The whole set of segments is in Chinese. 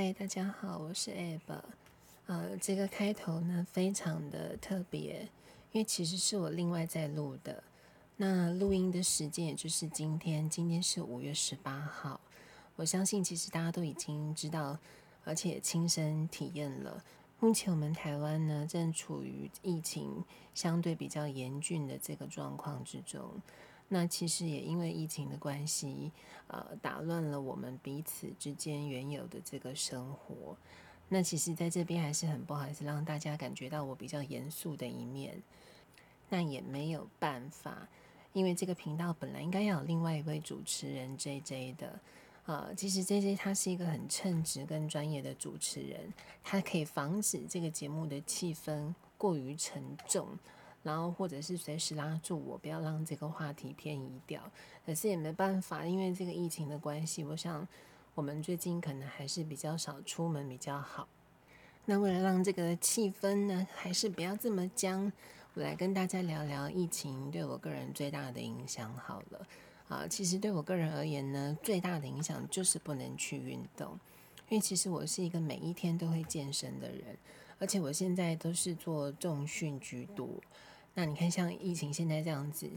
嗨，大家好，我是 Ab。呃，这个开头呢非常的特别，因为其实是我另外在录的。那录音的时间也就是今天，今天是五月十八号。我相信其实大家都已经知道，而且亲身体验了。目前我们台湾呢正处于疫情相对比较严峻的这个状况之中。那其实也因为疫情的关系，呃，打乱了我们彼此之间原有的这个生活。那其实在这边还是很不好意思让大家感觉到我比较严肃的一面。那也没有办法，因为这个频道本来应该要有另外一位主持人 JJ 的。呃，其实 JJ 他是一个很称职跟专业的主持人，他可以防止这个节目的气氛过于沉重。然后，或者是随时拉住我，不要让这个话题偏移掉。可是也没办法，因为这个疫情的关系，我想我们最近可能还是比较少出门比较好。那为了让这个气氛呢，还是不要这么僵，我来跟大家聊聊疫情对我个人最大的影响好了。啊，其实对我个人而言呢，最大的影响就是不能去运动，因为其实我是一个每一天都会健身的人。而且我现在都是做重训居多，那你看像疫情现在这样子，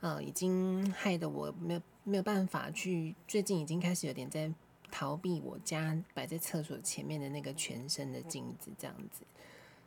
呃，已经害得我没有没有办法去，最近已经开始有点在逃避我家摆在厕所前面的那个全身的镜子这样子，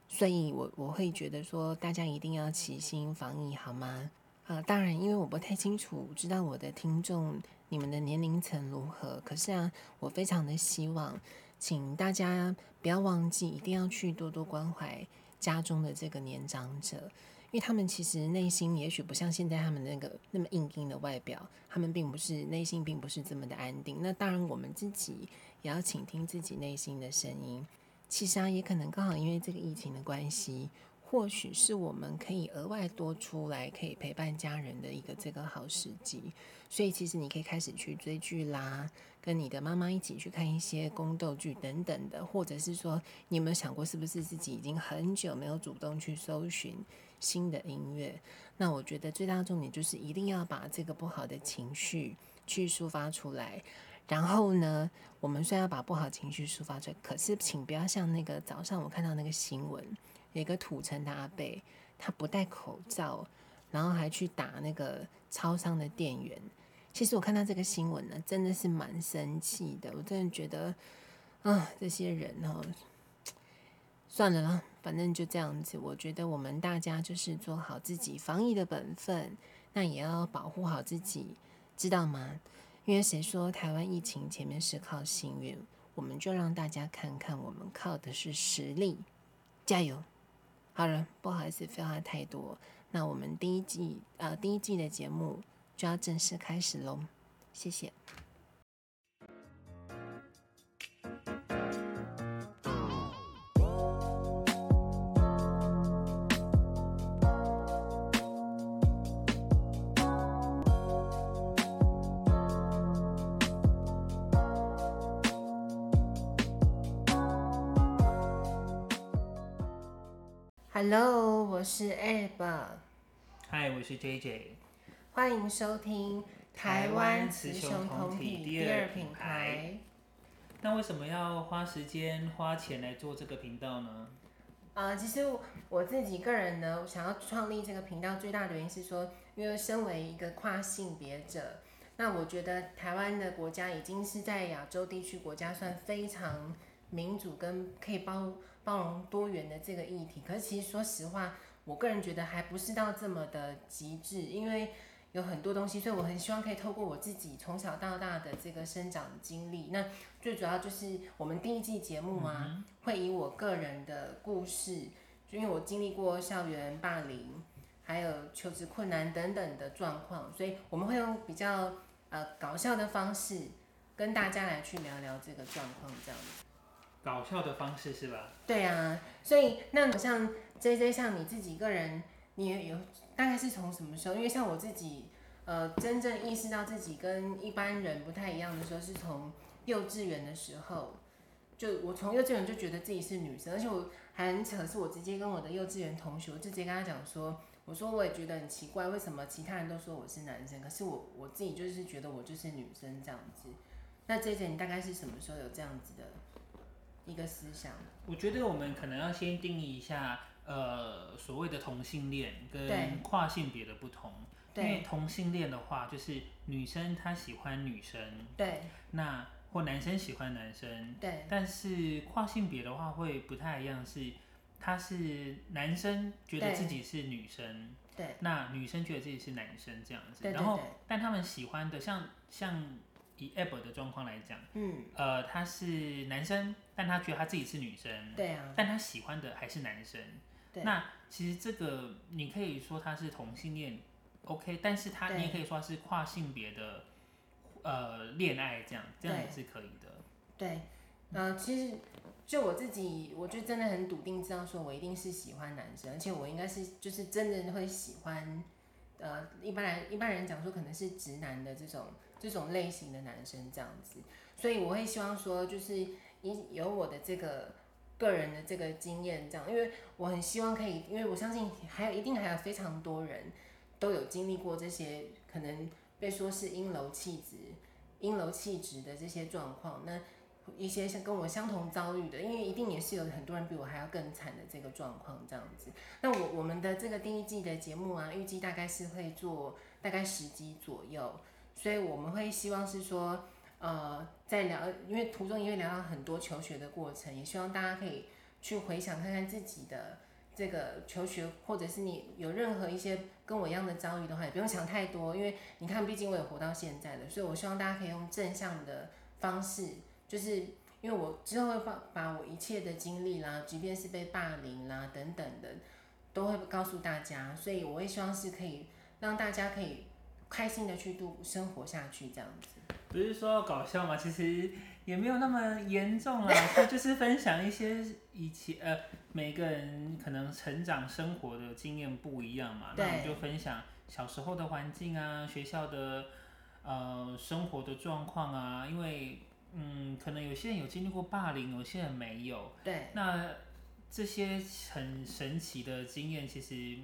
所以我我会觉得说大家一定要齐心防疫好吗？啊、呃，当然，因为我不太清楚知道我的听众你们的年龄层如何，可是啊，我非常的希望。请大家不要忘记，一定要去多多关怀家中的这个年长者，因为他们其实内心也许不像现在他们那个那么硬硬的外表，他们并不是内心并不是这么的安定。那当然，我们自己也要倾听自己内心的声音。其实啊，也可能刚好因为这个疫情的关系。或许是我们可以额外多出来，可以陪伴家人的一个这个好时机。所以其实你可以开始去追剧啦，跟你的妈妈一起去看一些宫斗剧等等的，或者是说，你有没有想过，是不是自己已经很久没有主动去搜寻新的音乐？那我觉得最大的重点就是一定要把这个不好的情绪去抒发出来。然后呢，我们虽然要把不好情绪抒发出来，可是请不要像那个早上我看到那个新闻。有一个土城的阿贝，他不戴口罩，然后还去打那个超商的店员。其实我看到这个新闻呢，真的是蛮生气的。我真的觉得，啊，这些人哦，算了啦，反正就这样子。我觉得我们大家就是做好自己防疫的本分，那也要保护好自己，知道吗？因为谁说台湾疫情前面是靠幸运？我们就让大家看看，我们靠的是实力，加油！好了，不好意思，废话太多。那我们第一季呃第一季的节目就要正式开始喽，谢谢。Hello，我是 Ab。Hi，我是 JJ。欢迎收听台湾雌雄同体第二品牌。那为什么要花时间花钱来做这个频道呢？啊、呃，其实我自己个人呢，想要创立这个频道最大的原因是说，因为身为一个跨性别者，那我觉得台湾的国家已经是在亚洲地区国家算非常。民主跟可以包包容多元的这个议题，可是其实说实话，我个人觉得还不是到这么的极致，因为有很多东西，所以我很希望可以透过我自己从小到大的这个生长经历，那最主要就是我们第一季节目啊，嗯、会以我个人的故事，就因为我经历过校园霸凌，还有求职困难等等的状况，所以我们会用比较呃搞笑的方式跟大家来去聊聊这个状况，这样子。搞笑的方式是吧？对啊，所以那像 JJ，像你自己个人，你也有大概是从什么时候？因为像我自己，呃，真正意识到自己跟一般人不太一样的时候，是从幼稚园的时候。就我从幼稚园就觉得自己是女生，而且我还很扯，是我直接跟我的幼稚园同学，我直接跟他讲说，我说我也觉得很奇怪，为什么其他人都说我是男生，可是我我自己就是觉得我就是女生这样子。那 JJ，你大概是什么时候有这样子的？一个思想。我觉得我们可能要先定义一下，呃，所谓的同性恋跟跨性别的不同。因为同性恋的话，就是女生她喜欢女生。对。那或男生喜欢男生。对。但是跨性别的话会不太一样，是他是男生觉得自己是女生。对。那女生觉得自己是男生这样子。然后，但他们喜欢的像像。以 Ab 的状况来讲，嗯，呃，他是男生，但他觉得他自己是女生，对啊，但他喜欢的还是男生，对。那其实这个你可以说他是同性恋，OK，但是他你也可以说他是跨性别的，呃，恋爱这样，这样也是可以的。对，呃，其实就我自己，我就真的很笃定知道说我一定是喜欢男生，而且我应该是就是真的会喜欢，呃，一般来一般人讲说可能是直男的这种。这种类型的男生这样子，所以我会希望说，就是以有我的这个个人的这个经验这样，因为我很希望可以，因为我相信还有一定还有非常多人都有经历过这些可能被说是阴柔气质、阴柔气质的这些状况，那一些像跟我相同遭遇的，因为一定也是有很多人比我还要更惨的这个状况这样子。那我我们的这个第一季的节目啊，预计大概是会做大概十集左右。所以我们会希望是说，呃，在聊，因为途中也会聊到很多求学的过程，也希望大家可以去回想看看自己的这个求学，或者是你有任何一些跟我一样的遭遇的话，也不用想太多，因为你看，毕竟我也活到现在了，所以我希望大家可以用正向的方式，就是因为我之后会把把我一切的经历啦，即便是被霸凌啦等等的，都会告诉大家，所以我也希望是可以让大家可以。开心的去度生活下去，这样子。不是说搞笑吗？其实也没有那么严重啦。他就是分享一些以前呃，每个人可能成长生活的经验不一样嘛。那我们就分享小时候的环境啊，学校的呃生活的状况啊。因为嗯，可能有些人有经历过霸凌，有些人没有。对。那这些很神奇的经验，其实。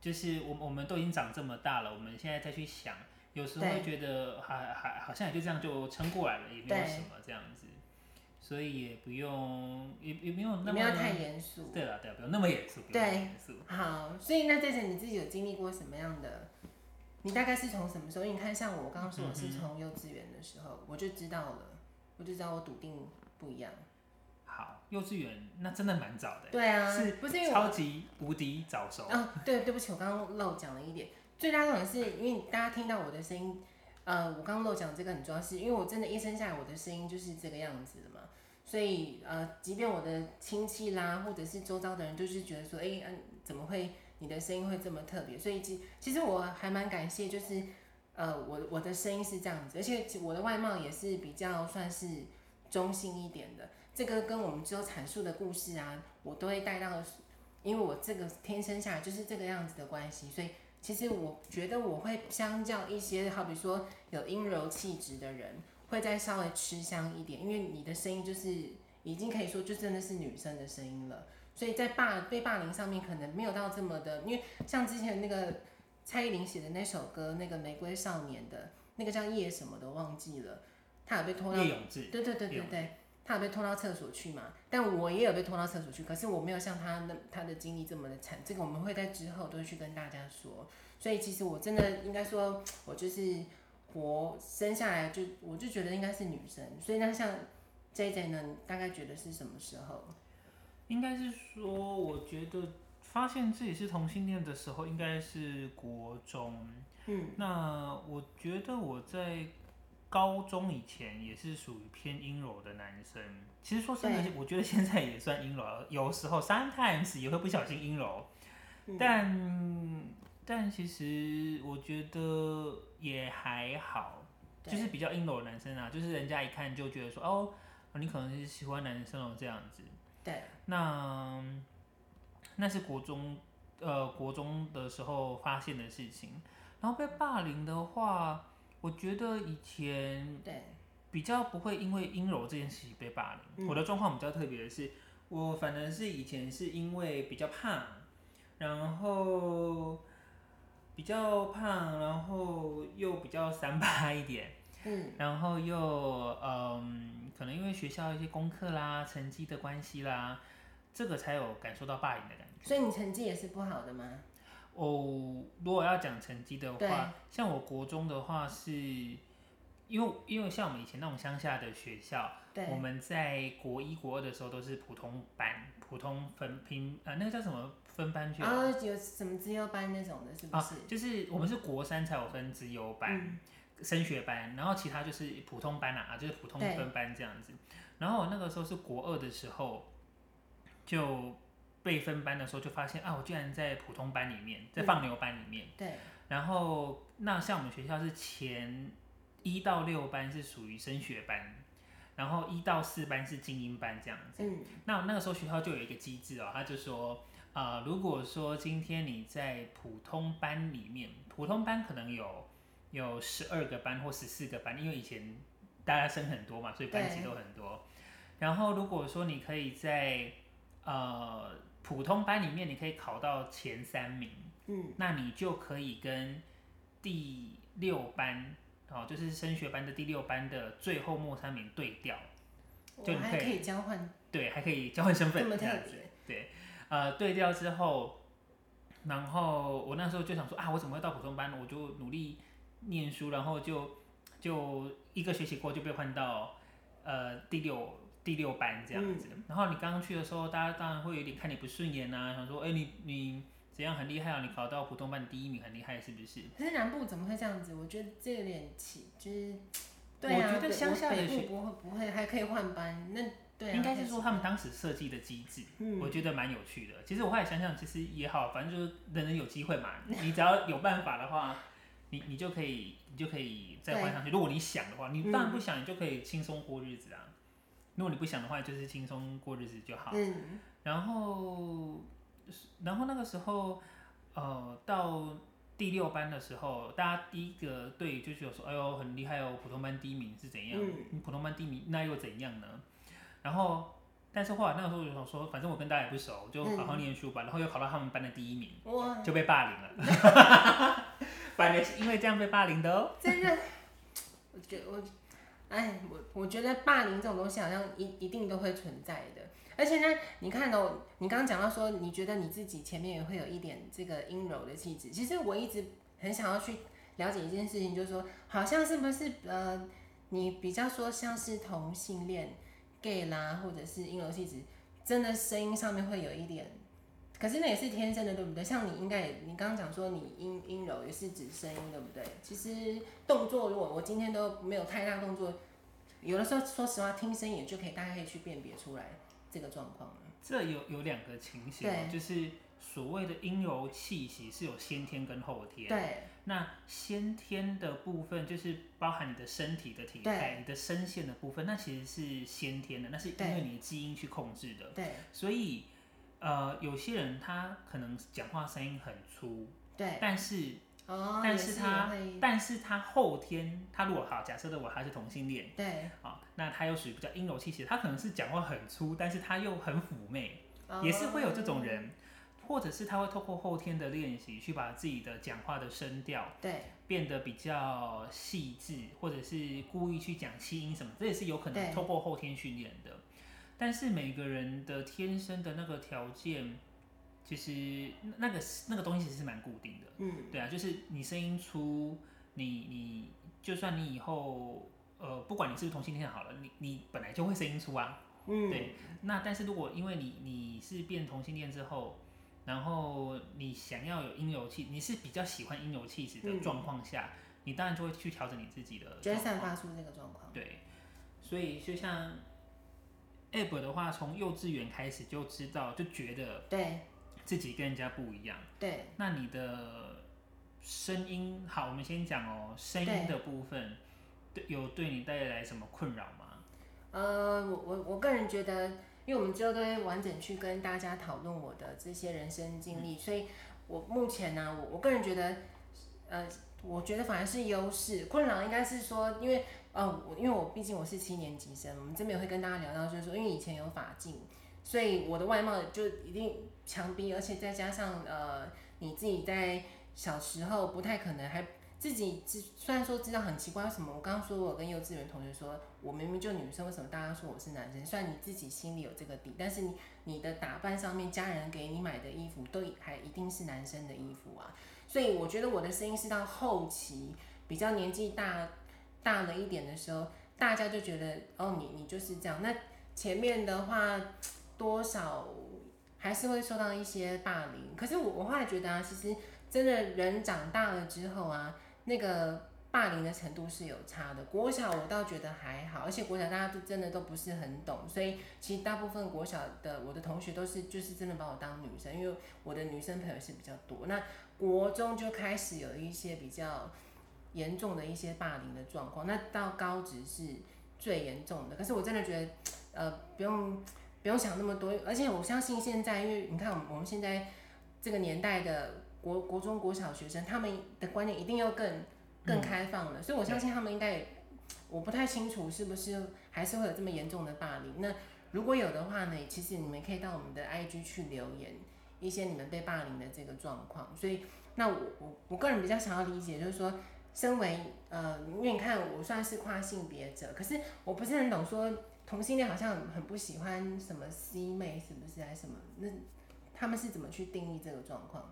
就是我我们都已经长这么大了，我们现在再去想，有时候会觉得还还好像也就这样就撑过来了，也没有什么这样子，所以也不用也也没有那么不要太严肃。对了对了，不用那么严肃。对，好，所以那这次你自己有经历过什么样的？你大概是从什么时候？因为你看，像我刚刚说我是从幼稚园的时候，我就知道了，我就知道我笃定不一样。好，幼稚园那真的蛮早的。对啊，是不是超级无敌早熟？啊，对，对不起，我刚刚漏讲了一点。最大可能是因为大家听到我的声音，呃，我刚刚漏讲这个很重要，是因为我真的一生下来我的声音就是这个样子的嘛。所以呃，即便我的亲戚啦，或者是周遭的人，就是觉得说，哎、欸，嗯、呃，怎么会你的声音会这么特别？所以其其实我还蛮感谢，就是呃，我我的声音是这样子，而且我的外貌也是比较算是中性一点的。这个跟我们之后阐述的故事啊，我都会带到，因为我这个天生下来就是这个样子的关系，所以其实我觉得我会相较一些，好比说有阴柔气质的人，会再稍微吃香一点，因为你的声音就是已经可以说就真的是女生的声音了，所以在霸被霸凌上面可能没有到这么的，因为像之前那个蔡依林写的那首歌，那个玫瑰少年的那个叫叶什么的忘记了，他有被拖到，叶永志，对对对对对。他有被拖到厕所去嘛？但我也有被拖到厕所去，可是我没有像他那他的经历这么的惨。这个我们会在之后都会去跟大家说。所以其实我真的应该说，我就是活生下来就我就觉得应该是女生。所以那像 JJ 呢，你大概觉得是什么时候？应该是说，我觉得发现自己是同性恋的时候，应该是国中。嗯，那我觉得我在。高中以前也是属于偏阴柔的男生，其实说真的，我觉得现在也算阴柔，有时候 sometimes 也会不小心阴柔，嗯、但但其实我觉得也还好，就是比较阴柔的男生啊，就是人家一看就觉得说哦，你可能是喜欢男生哦这样子。对，那那是国中呃国中的时候发现的事情，然后被霸凌的话。我觉得以前对比较不会因为阴柔这件事情被霸凌。我的状况比较特别的是，我反正是以前是因为比较胖，然后比较胖，然后又比较三八一点，然后又嗯可能因为学校一些功课啦、成绩的关系啦，这个才有感受到霸凌的感觉。所以你成绩也是不好的吗？哦，如果要讲成绩的话，像我国中的话是，因为因为像我们以前那种乡下的学校，我们在国一国二的时候都是普通班、普通分拼啊，那个叫什么？分班去啊，有什么资优班那种的，是不是？啊，就是我们是国三才有分资优班、嗯、升学班，然后其他就是普通班啊，就是普通分班这样子。然后我那个时候是国二的时候，就被分班的时候就发现啊，我居然在普通班里面，在放牛班里面。对。然后那像我们学校是前一到六班是属于升学班，然后一到四班是精英班这样子。嗯。那那个时候学校就有一个机制哦，他就说。啊、呃，如果说今天你在普通班里面，普通班可能有有十二个班或十四个班，因为以前大家生很多嘛，所以班级都很多。然后如果说你可以在呃普通班里面，你可以考到前三名，嗯，那你就可以跟第六班哦，就是升学班的第六班的最后末三名对调，就你可以，可以交换，对，还可以交换身份，这样子，对。呃，对调之后，然后我那时候就想说啊，我怎么会到普通班？我就努力念书，然后就就一个学期过就被换到呃第六第六班这样子。嗯、然后你刚刚去的时候，大家当然会有点看你不顺眼啊，想说哎你你怎样很厉害啊？你考到普通班第一名很厉害是不是？可是南部怎么会这样子？我觉得这有点奇，就是对啊，我觉得乡下的学不会不会还可以换班那。对啊、应该是说他们当时设计的机制，嗯、我觉得蛮有趣的。其实我后来想想，其实也好，反正就是人人有机会嘛。你只要有办法的话，你你就可以，你就可以再换上去。如果你想的话，你当然不想，你就可以轻松过日子啊。嗯、如果你不想的话，就是轻松过日子就好。嗯、然后，然后那个时候，呃，到第六班的时候，大家第一个对就是有说，哎呦，很厉害哦，普通班第一名是怎样？嗯、你普通班第一名那又怎样呢？然后，但是后来那个时候我就想说，反正我跟大家也不熟，就好好念书吧。嗯、然后又考到他们班的第一名，哇就被霸凌了。反正是因为这样被霸凌的哦。真的，我觉得我，哎，我我觉得霸凌这种东西好像一一定都会存在的。而且呢，你看哦，你刚刚讲到说，你觉得你自己前面也会有一点这个阴柔的气质。其实我一直很想要去了解一件事情，就是说，好像是不是呃，你比较说像是同性恋。gay 啦，或者是阴柔气质，真的声音上面会有一点，可是那也是天生的，对不对？像你应该也，你刚刚讲说你阴阴柔也是指声音，对不对？其实动作，如果我今天都没有太大动作，有的时候说实话，听声音也就可以大概可以去辨别出来这个状况了。这有有两个情形，对就是所谓的阴柔气息是有先天跟后天。对。那先天的部分就是包含你的身体的体态、你的声线的部分，那其实是先天的，那是因为你的基因去控制的。对，所以呃，有些人他可能讲话声音很粗，对，但是哦，但是他但是他后天他如果好，假设的我他是同性恋，对，啊，那他又属于比较阴柔气息，他可能是讲话很粗，但是他又很妩媚，哦、也是会有这种人。或者是他会透过后天的练习，去把自己的讲话的声调对变得比较细致，或者是故意去讲气音什么，这也是有可能透过后天训练的。对但是每个人的天生的那个条件，其实那个那个东西其实是蛮固定的。嗯，对啊，就是你声音粗，你你就算你以后呃，不管你是不是同性恋好了，你你本来就会声音粗啊。嗯，对。那但是如果因为你你是变同性恋之后，然后你想要有阴柔气，你是比较喜欢阴柔气质的状况下，嗯、你当然就会去调整你自己的，就会散发出那个状况。对，所以就像 Ab 的话，从幼稚园开始就知道，就觉得对自己跟人家不一样。对，那你的声音，好，我们先讲哦，声音的部分，对，对，有对你带来什么困扰吗？呃，我我我个人觉得。因为我们之后都会完整去跟大家讨论我的这些人生经历，嗯、所以我目前呢、啊，我我个人觉得，呃，我觉得反而是优势。困扰应该是说，因为哦，我，因为我毕竟我是七年级生，我们这边也会跟大家聊到，就是说，因为以前有法镜，所以我的外貌就一定强逼，而且再加上呃，你自己在小时候不太可能还自己知虽然说知道很奇怪，为什么我刚刚说我跟幼稚园同学说，我明明就女生，为什么大家说我是男生？虽然你自己心里有这个底，但是你你的打扮上面，家人给你买的衣服都还一定是男生的衣服啊。所以我觉得我的声音是到后期比较年纪大大了一点的时候，大家就觉得哦，你你就是这样。那前面的话多少还是会受到一些霸凌。可是我我后来觉得啊，其实真的人长大了之后啊，那个霸凌的程度是有差的。国小我倒觉得还好，而且国小大家都真的都不是很懂，所以其实大部分国小的我的同学都是就是真的把我当女生，因为我的女生朋友是比较多。那国中就开始有一些比较严重的一些霸凌的状况，那到高职是最严重的。可是我真的觉得，呃，不用不用想那么多，而且我相信现在，因为你看我们我们现在这个年代的国国中国小学生，他们的观念一定要更更开放了，所以我相信他们应该也，我不太清楚是不是还是会有这么严重的霸凌。那如果有的话呢，其实你们可以到我们的 IG 去留言。一些你们被霸凌的这个状况，所以那我我我个人比较想要理解，就是说，身为呃，因为你看我算是跨性别者，可是我不是很懂说同性恋好像很不喜欢什么 C 妹是不是还是什么？那他们是怎么去定义这个状况？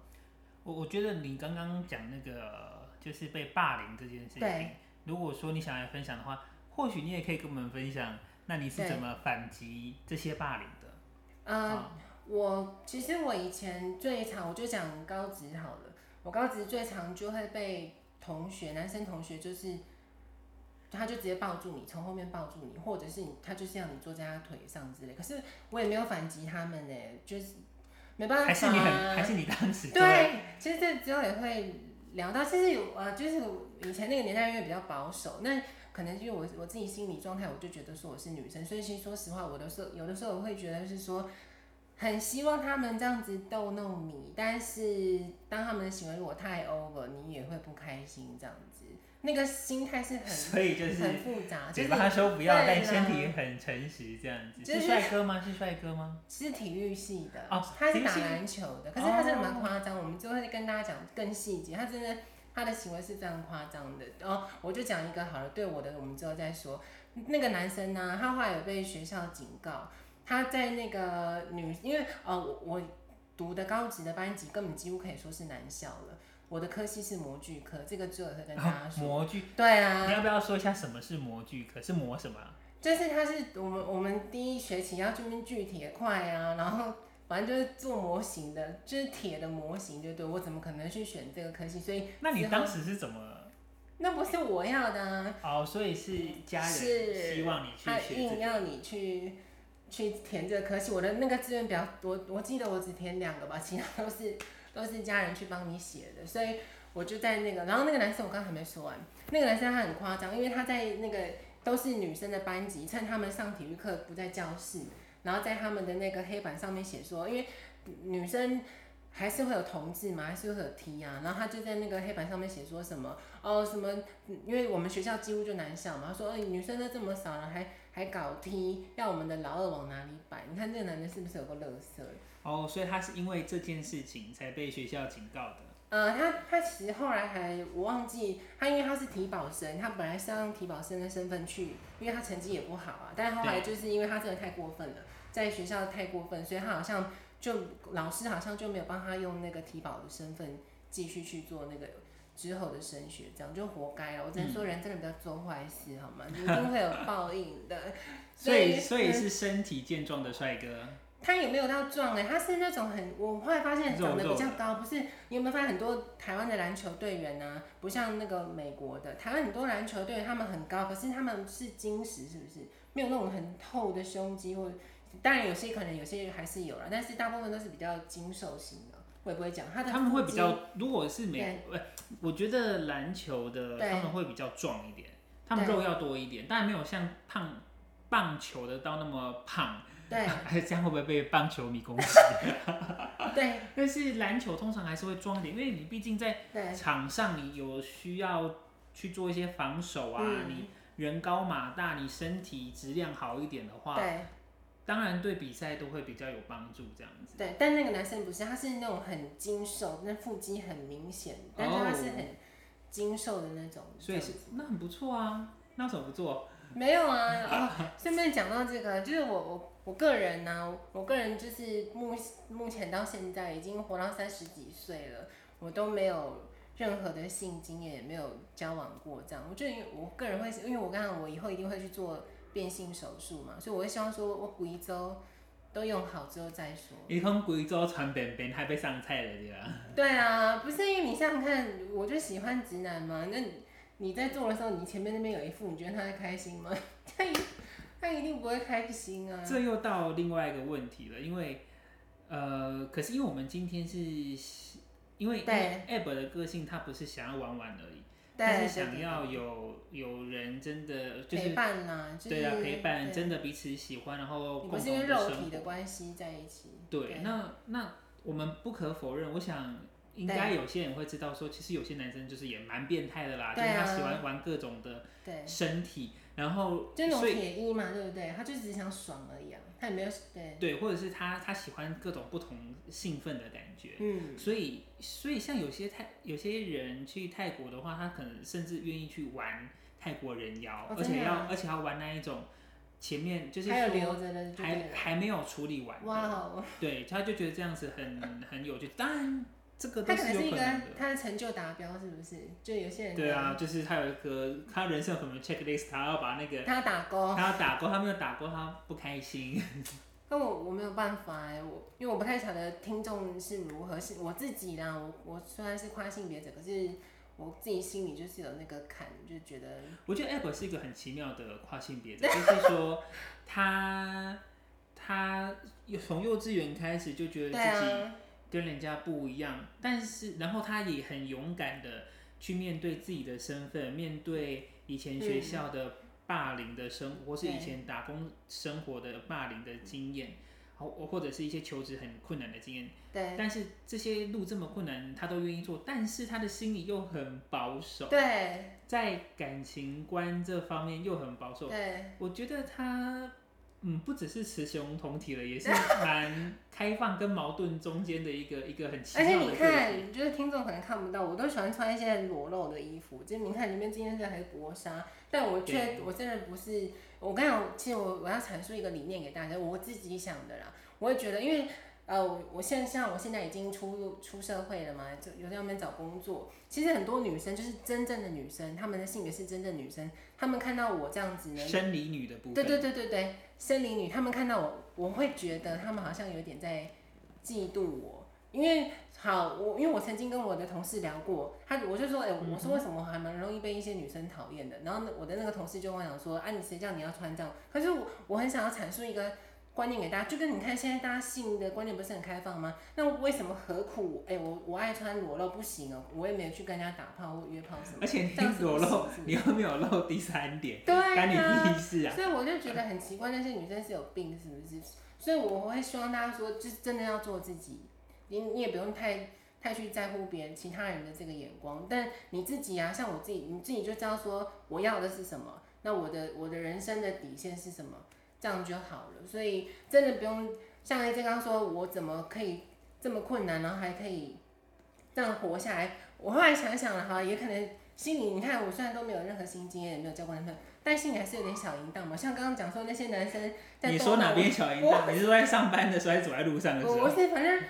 我我觉得你刚刚讲那个就是被霸凌这件事情，对，如果说你想来分享的话，或许你也可以跟我们分享，那你是怎么反击这些霸凌的？嗯。呃我其实我以前最常，我就讲高职好了。我高职最常就会被同学，男生同学就是，他就直接抱住你，从后面抱住你，或者是你，他就是要你坐在他腿上之类。可是我也没有反击他们呢，就是没办法。还是你很，还是你当时对，其实这之后也会聊到，其实有呃，就是以前那个年代因为比较保守，那可能因为我我自己心理状态，我就觉得说我是女生，所以其实说实话，我的时候有的时候我会觉得是说。很希望他们这样子逗弄你，但是当他们的行为如果太 over，你也会不开心。这样子，那个心态是很所以就是很复杂。嘴巴说不要，但身体很诚实，这样子。就是帅哥吗？是帅哥吗？是体育系的哦，他是打篮球的，可是他真的蛮夸张。我们就会跟大家讲更细节，他真的他的行为是非常夸张的。哦，我就讲一个好了，对我的我们之后再说。那个男生呢，他后来有被学校警告。他在那个女，因为呃，我我读的高职的班级根本几乎可以说是男校了。我的科系是模具科，这个只有会跟大家说。哦、模具。对啊。你要不要说一下什么是模具科？是模什么？就是他是我们我们第一学期要这边锯铁块啊，然后反正就是做模型的，就是铁的模型，就对。我怎么可能去选这个科系？所以。那你当时是怎么？那不是我要的啊。哦，所以是家人希望你去。他硬要你去。去填这个科系，我的那个志愿表，我我记得我只填两个吧，其他都是 都是家人去帮你写的，所以我就在那个，然后那个男生我刚刚还没说完，那个男生他很夸张，因为他在那个都是女生的班级，趁他们上体育课不在教室，然后在他们的那个黑板上面写说，因为女生。还是会有同志嘛，还是会有 T 啊，然后他就在那个黑板上面写说什么哦什么，因为我们学校几乎就男校嘛，他说哎女生都这么少了，还还搞踢要我们的老二往哪里摆？你看这个男的是不是有个乐色？哦，所以他是因为这件事情才被学校警告的。呃，他他其实后来还我忘记他，因为他是体保生，他本来是要用体保生的身份去，因为他成绩也不好啊，但后来就是因为他真的太过分了，在学校太过分，所以他好像。就老师好像就没有帮他用那个体保的身份继续去做那个之后的升学，这样就活该了。我只能说人真的不要做坏事，好吗？一定会有 报应的。所以，所以是身体健壮的帅哥。他也没有到壮哎，他是那种很，我后来发现长得比较高，不是？你有没有发现很多台湾的篮球队员呢？不像那个美国的，台湾很多篮球队员他们很高，可是他们是金石，是不是？没有那种很厚的胸肌或。当然有些可能有些还是有了，但是大部分都是比较精瘦型的。会不会讲他的？他们会比较，如果是美，我觉得篮球的他们会比较壮一点，他们肉要多一点，当然没有像胖棒球的到那么胖。对，这样会不会被棒球迷攻击？对，但是篮球通常还是会壮一点，因为你毕竟在场上你有需要去做一些防守啊，嗯、你人高马大，你身体质量好一点的话。对。当然，对比赛都会比较有帮助，这样子。对，但那个男生不是，他是那种很精瘦，那腹肌很明显，但是他是很精瘦的那种。所以是那很不错啊，那怎么不做？没有啊，哦，顺便讲到这个，就是我我我个人呢，啊，我个人就是目目前到现在已经活到三十几岁了，我都没有任何的性经验，也没有交往过这样。我觉得我个人会，因为我刚刚我以后一定会去做变性手术嘛，所以我会希望说我贵州都用好之后再说。你从贵州传便便还被上菜了对吧？对啊，不是因为你想想看，我就喜欢直男嘛，那。你在做的时候，你前面那边有一副，你觉得他会开心吗？他一他一定不会开心啊。这又到另外一个问题了，因为呃，可是因为我们今天是，因为对 Ab 的个性，他不是想要玩玩而已，他是想要有有人真的就是陪伴呐，就是、对啊，陪伴真的彼此喜欢，然后共同的生活。不是肉体的关系在一起。对，对那那我们不可否认，我想。应该有些人会知道说，其实有些男生就是也蛮变态的啦，啊、就是他喜欢玩各种的身体，然后就那种铁衣嘛，对不对？他就只想爽而已啊，他也没有对。对，或者是他他喜欢各种不同兴奋的感觉，嗯，所以所以像有些泰有些人去泰国的话，他可能甚至愿意去玩泰国人妖，哦、而且要、啊、而且要玩那一种前面就是说还有留着的，还还没有处理完，哇、哦，对，他就觉得这样子很很有趣，当然。他可能是一个他的成就达标，是不是？就有些人对啊，就是他有一个他人生有什么 checklist，他要把那个他要打勾，他要打勾，他没有打勾，他不开心。那我我没有办法哎，我因为我不太晓得听众是如何，是我自己啦。我我虽然是跨性别者，可是我自己心里就是有那个坎，就觉得。我觉得 Apple 是一个很奇妙的跨性别者，就是说他他从幼稚园开始就觉得自己。跟人家不一样，但是然后他也很勇敢的去面对自己的身份，面对以前学校的霸凌的生活，嗯、或是以前打工生活的霸凌的经验，或或者是一些求职很困难的经验。对。但是这些路这么困难，他都愿意做，但是他的心里又很保守。对。在感情观这方面又很保守。对。我觉得他。嗯，不只是雌雄同体了，也是 蛮开放跟矛盾中间的一个一个很奇妙的。而且你看，就是听众可能看不到，我都喜欢穿一些裸露的衣服。就是你看里面今天这还是薄纱，但我却我真的不是。我刚刚其实我我要阐述一个理念给大家，我自己想的啦。我也觉得，因为。呃，我我现在像我现在已经出出社会了嘛，就有在外面找工作。其实很多女生就是真正的女生，她们的性别是真正女生，她们看到我这样子呢，生理女的部分。对对对对对，生理女，她们看到我，我会觉得她们好像有点在嫉妒我，因为好，我因为我曾经跟我的同事聊过，他我就说，哎、欸，我说为什么我还蛮容易被一些女生讨厌的？然后我的那个同事就跟我讲说，啊，你谁叫你要穿这样？可是我我很想要阐述一个。观念给大家，就跟你看现在大家性的观念不是很开放吗？那为什么何苦？哎、欸，我我爱穿裸露不行哦，我也没有去跟人家打炮或约炮什么。而且你裸露，你又没有露第三点，对啊，关你屁事啊！所以我就觉得很奇怪，那些女生是有病是不是？所以我会希望大家说，就是真的要做自己，你你也不用太太去在乎别人其他人的这个眼光，但你自己啊，像我自己，你自己就知道说我要的是什么，那我的我的人生的底线是什么。这样就好了，所以真的不用像 AJ 刚刚说，我怎么可以这么困难，然后还可以这样活下来？我后来想想了哈，也可能心里你看，我虽然都没有任何性经验，也没有交过男朋友，但心里还是有点小淫荡嘛。像刚刚讲说那些男生在，你说哪边小淫荡？你是说在上班的时候，还是走在路上的时候？我是反正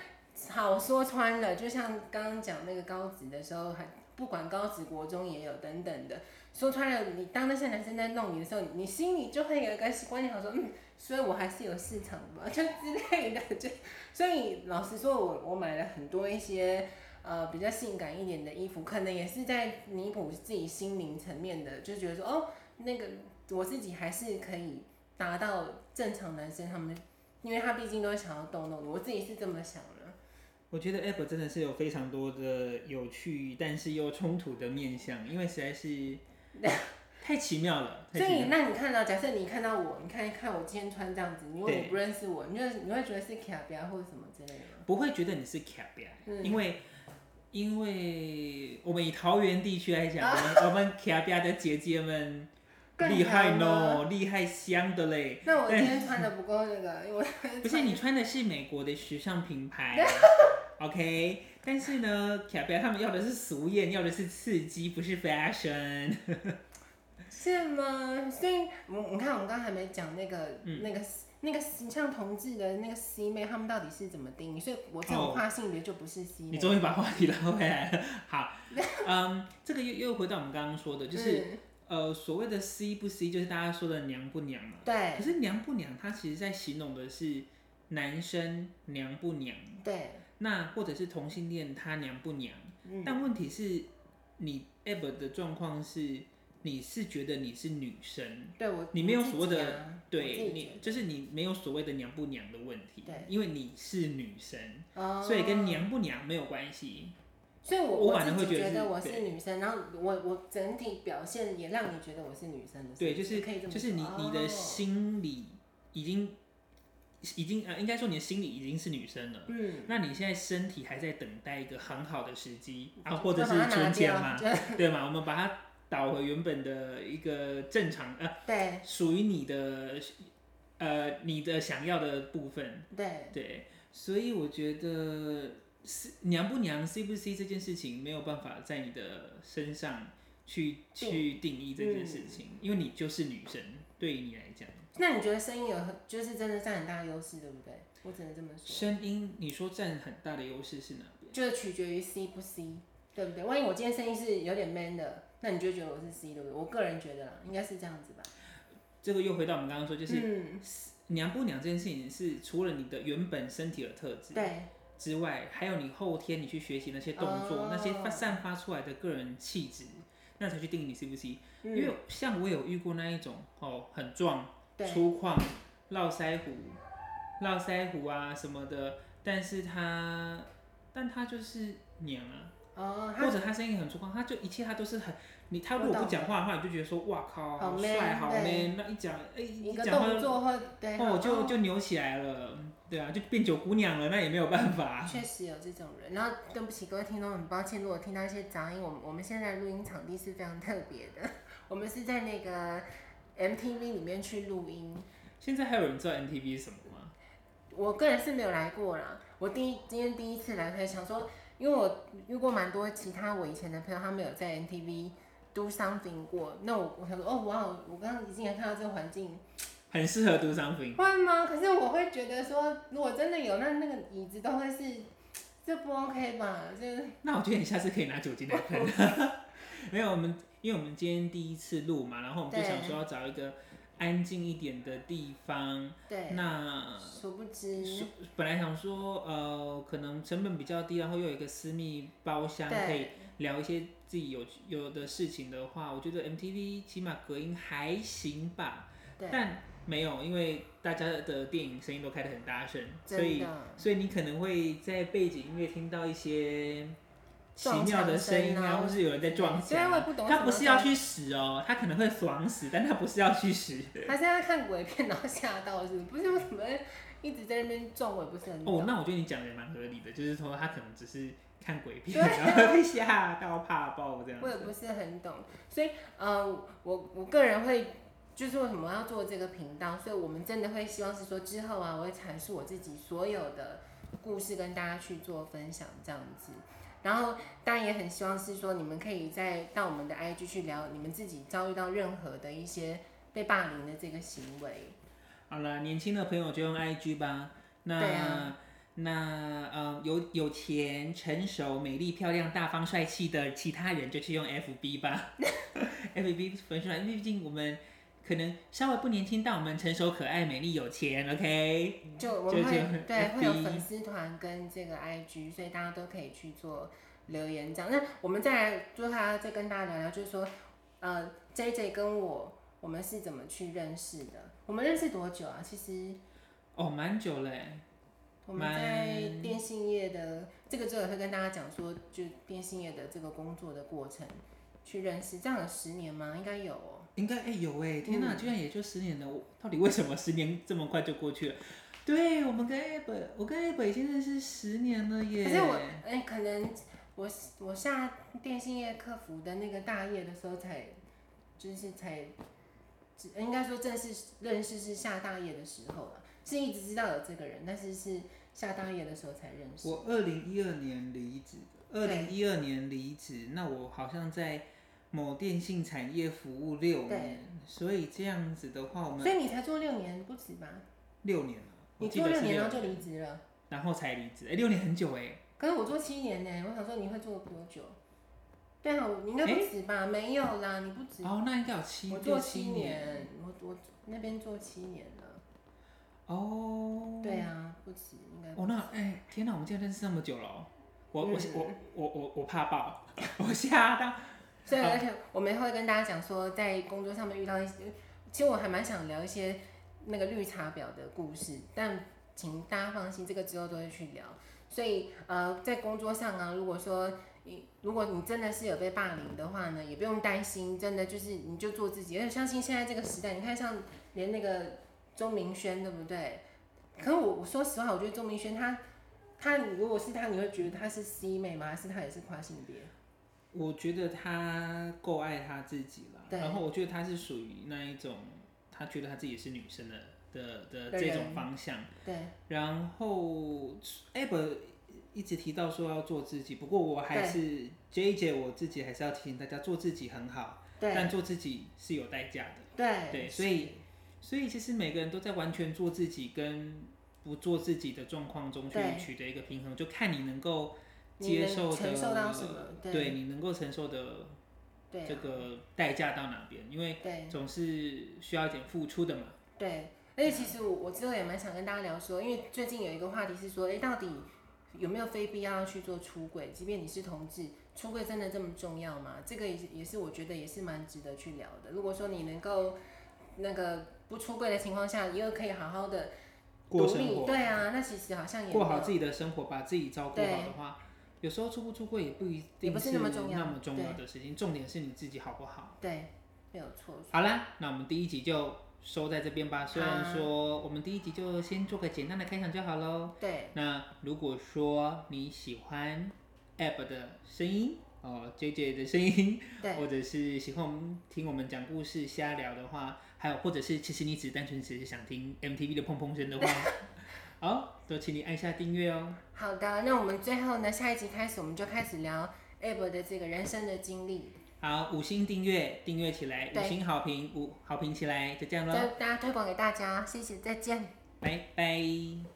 好说穿了，就像刚刚讲那个高职的时候，还不管高职、国中也有等等的。说穿了，你当那些男生在弄你的时候，你心里就会有一个观念，好说，嗯，所以我还是有市场嘛，就之类的，就所以老实说，我我买了很多一些呃比较性感一点的衣服，可能也是在弥补自己心灵层面的，就觉得说，哦，那个我自己还是可以达到正常男生他们，因为他毕竟都会想要逗弄我自己是这么想的。我觉得 Ab 真的是有非常多的有趣，但是又冲突的面向，因为实在是。太奇妙了。所以，那你看到，假设你看到我，你看一看我今天穿这样子，如果你不认识我，你就你会觉得是卡比亚或者什么之类的吗？不会觉得你是卡比亚，因为因为我们以桃园地区来讲，我们卡比亚的姐姐们厉害喏，厉害香的嘞。那我今天穿的不够那个，因为 不是你穿的是美国的时尚品牌。OK，但是呢，卡贝他们要的是俗艳，要的是刺激，不是 fashion。是吗？所以，我你看，我们刚刚还没讲那个、嗯、那个那个像同志的那个 C 妹，他们到底是怎么定义？所以我这种跨性别就不是 C 妹。你终于把话题拉回来了。好，嗯，这个又又回到我们刚刚说的，就是、嗯、呃，所谓的 C 不 C，就是大家说的娘不娘嘛。对。可是娘不娘，它其实在形容的是男生娘不娘。对。那或者是同性恋他娘不娘？嗯、但问题是，你 Ab 的状况是。你是觉得你是女生，对我，你没有所谓的，啊、对你就是你没有所谓的娘不娘的问题，对，因为你是女生，哦、所以跟娘不娘没有关系。所以我我反而会觉得我是女生，然后我我整体表现也让你觉得我是女生的，对，就是可以这么说，就是你你的心理已经已经呃，应该说你的心里已经是女生了，嗯，那你现在身体还在等待一个很好的时机啊，或者是春天嘛，对嘛？我们把它。导回原本的一个正常呃，对，属于你的呃你的想要的部分，对对，所以我觉得是娘不娘 C 不 C 这件事情没有办法在你的身上去去定义这件事情，嗯，因为你就是女生，对于你来讲。那你觉得声音有很就是真的占很大的优势，对不对？我只能这么说。声音，你说占很大的优势是哪边？就是取决于 C 不 C，对不对？万一我今天声音是有点 man 的。那你就觉得我是 C 对不对？我个人觉得啦，应该是这样子吧。这个又回到我们刚刚说，就是娘不娘这件事情，是除了你的原本身体的特质对之外，还有你后天你去学习那些动作，哦、那些发散发出来的个人气质，那才去定义你 C 不 C、嗯。因为像我有遇过那一种哦，很壮、粗犷、络腮胡、络腮胡啊什么的，但是他，但他就是娘啊。哦，或者他声音很粗犷，他就一切他都是很你，他如果不讲话的话，你就觉得说哇靠，好帅好 man，那一讲哎一讲话对哦就就扭起来了，对啊，就变九姑娘了，那也没有办法。确实有这种人，然后对不起各位听众，很抱歉，如果听到一些杂音，我们我们现在录音场地是非常特别的，我们是在那个 MTV 里面去录音。现在还有人知道 MTV 是什么吗？我个人是没有来过啦，我第一今天第一次来，还想说。因为我遇过蛮多其他我以前的朋友，他们有在 MTV do something 过。那我我想说，哦哇，我刚刚已经看到这个环境，很适合 do something。会吗？可是我会觉得说，如果真的有，那那个椅子都会是，这不 OK 吧？就是。那我觉得你下次可以拿酒精来喷。没有，我们因为我们今天第一次录嘛，然后我们就想说要找一个。安静一点的地方，对，那殊不知，本来想说，呃，可能成本比较低，然后又有一个私密包厢，可以聊一些自己有有的事情的话，我觉得 MTV 起码隔音还行吧，对，但没有，因为大家的电影声音都开得很大声，所以所以你可能会在背景音乐听到一些。奇妙的声音啊，或是有人在撞墙。他不是要去死哦，他可能会爽死，但他不是要去死。他现在看鬼片，然后吓到是不是？为什么一直在那边撞，我也不是很懂。哦，那我觉得你讲的也蛮合理的，就是说他可能只是看鬼片，然后被吓到怕爆这样。我也不是很懂，所以呃，我我个人会就是为什么要做这个频道，所以我们真的会希望是说之后啊，我会阐述我自己所有的故事跟大家去做分享这样子。然后当然也很希望是说，你们可以再到我们的 IG 去聊你们自己遭遇到任何的一些被霸凌的这个行为。好了，年轻的朋友就用 IG 吧。那、啊、那呃有有钱、成熟、美丽、漂亮、大方、帅气的其他人就去用 FB 吧。FB 粉丝团，因为毕竟我们可能稍微不年轻，但我们成熟、可爱、美丽、有钱。OK。就我们会对会有粉丝团跟这个 IG，所以大家都可以去做。留言这样，那我们再来就他再跟大家聊聊，就是说，呃，JJ 跟我，我们是怎么去认识的？我们认识多久啊？其实，哦，蛮久嘞。我们在电信业的这个之后也会跟大家讲说，就电信业的这个工作的过程去认识，这样有十年吗？应该有哦。应该哎、欸、有哎，天哪、啊，居然也就十年了，我到底为什么十年这么快就过去了？对，我们跟 A 本我跟 A 本已经认识十年了耶。可是我哎、欸，可能。我我下电信业客服的那个大业的时候才，就是才，应该说正式认识是下大业的时候了，是一直知道有这个人，但是是下大业的时候才认识。我二零一二年离职，二零一二年离职，那我好像在某电信产业服务六年，所以这样子的话，我们所以你才做六年不止吧？六年了，你做六年然后就离职了，然后才离职，哎、欸，六年很久哎、欸。可是我做七年呢，我想说你会做多久？对啊，你应该不止吧？欸、没有啦，你不止。哦，那应该有七。我做七年，我我那边做七年了。哦。对啊，不止，应该。哦，那哎、欸，天哪，我们竟然认识那么久了、喔，我、嗯、我我我我我怕爆，我吓到。所以，而且我们会跟大家讲说，在工作上面遇到一些，其实我还蛮想聊一些那个绿茶婊的故事，但请大家放心，这个之后都会去聊。所以，呃，在工作上啊，如果说你如果你真的是有被霸凌的话呢，也不用担心，真的就是你就做自己。而且相信现在这个时代，你看像连那个钟明轩，对不对？可是我我说实话，我觉得钟明轩他他如果是他，你会觉得他是 C 妹吗？还是他也是跨性别？我觉得他够爱他自己了，然后我觉得他是属于那一种，他觉得他自己是女生的的的这种方向。对。然后 a b e 一直提到说要做自己，不过我还是 JJ 我自己还是要提醒大家，做自己很好，但做自己是有代价的。对。对，所以所以其实每个人都在完全做自己跟不做自己的状况中去取得一个平衡，就看你能够。接受的，承受到什么？对，对你能够承受的这个代价到哪边？因为总是需要一点付出的嘛。对，而且其实我我之后也蛮想跟大家聊说，因为最近有一个话题是说，哎，到底有没有非必要去做出轨？即便你是同志，出柜真的这么重要吗？这个也是也是我觉得也是蛮值得去聊的。如果说你能够那个不出柜的情况下，你又可以好好的过生活，对啊，那其实好像也过好自己的生活，把自己照顾好的话。有时候出不出柜也不一定是那么重要的事情，重点是你自己好不好？对，没有错。好啦，那我们第一集就收在这边吧。虽然说我们第一集就先做个简单的开场就好喽。对。那如果说你喜欢 Ab 的声音哦，JJ 的声音，对，或者是喜欢我们听我们讲故事瞎聊的话，还有或者是其实你只单纯只是想听 MTV 的砰砰声的话。好，都请你按下订阅哦。好的，那我们最后呢，下一集开始，我们就开始聊 Ab 的这个人生的经历。好，五星订阅，订阅起来，五星好评，五好评起来，就这样喽。大家推广给大家，谢谢，再见，拜拜。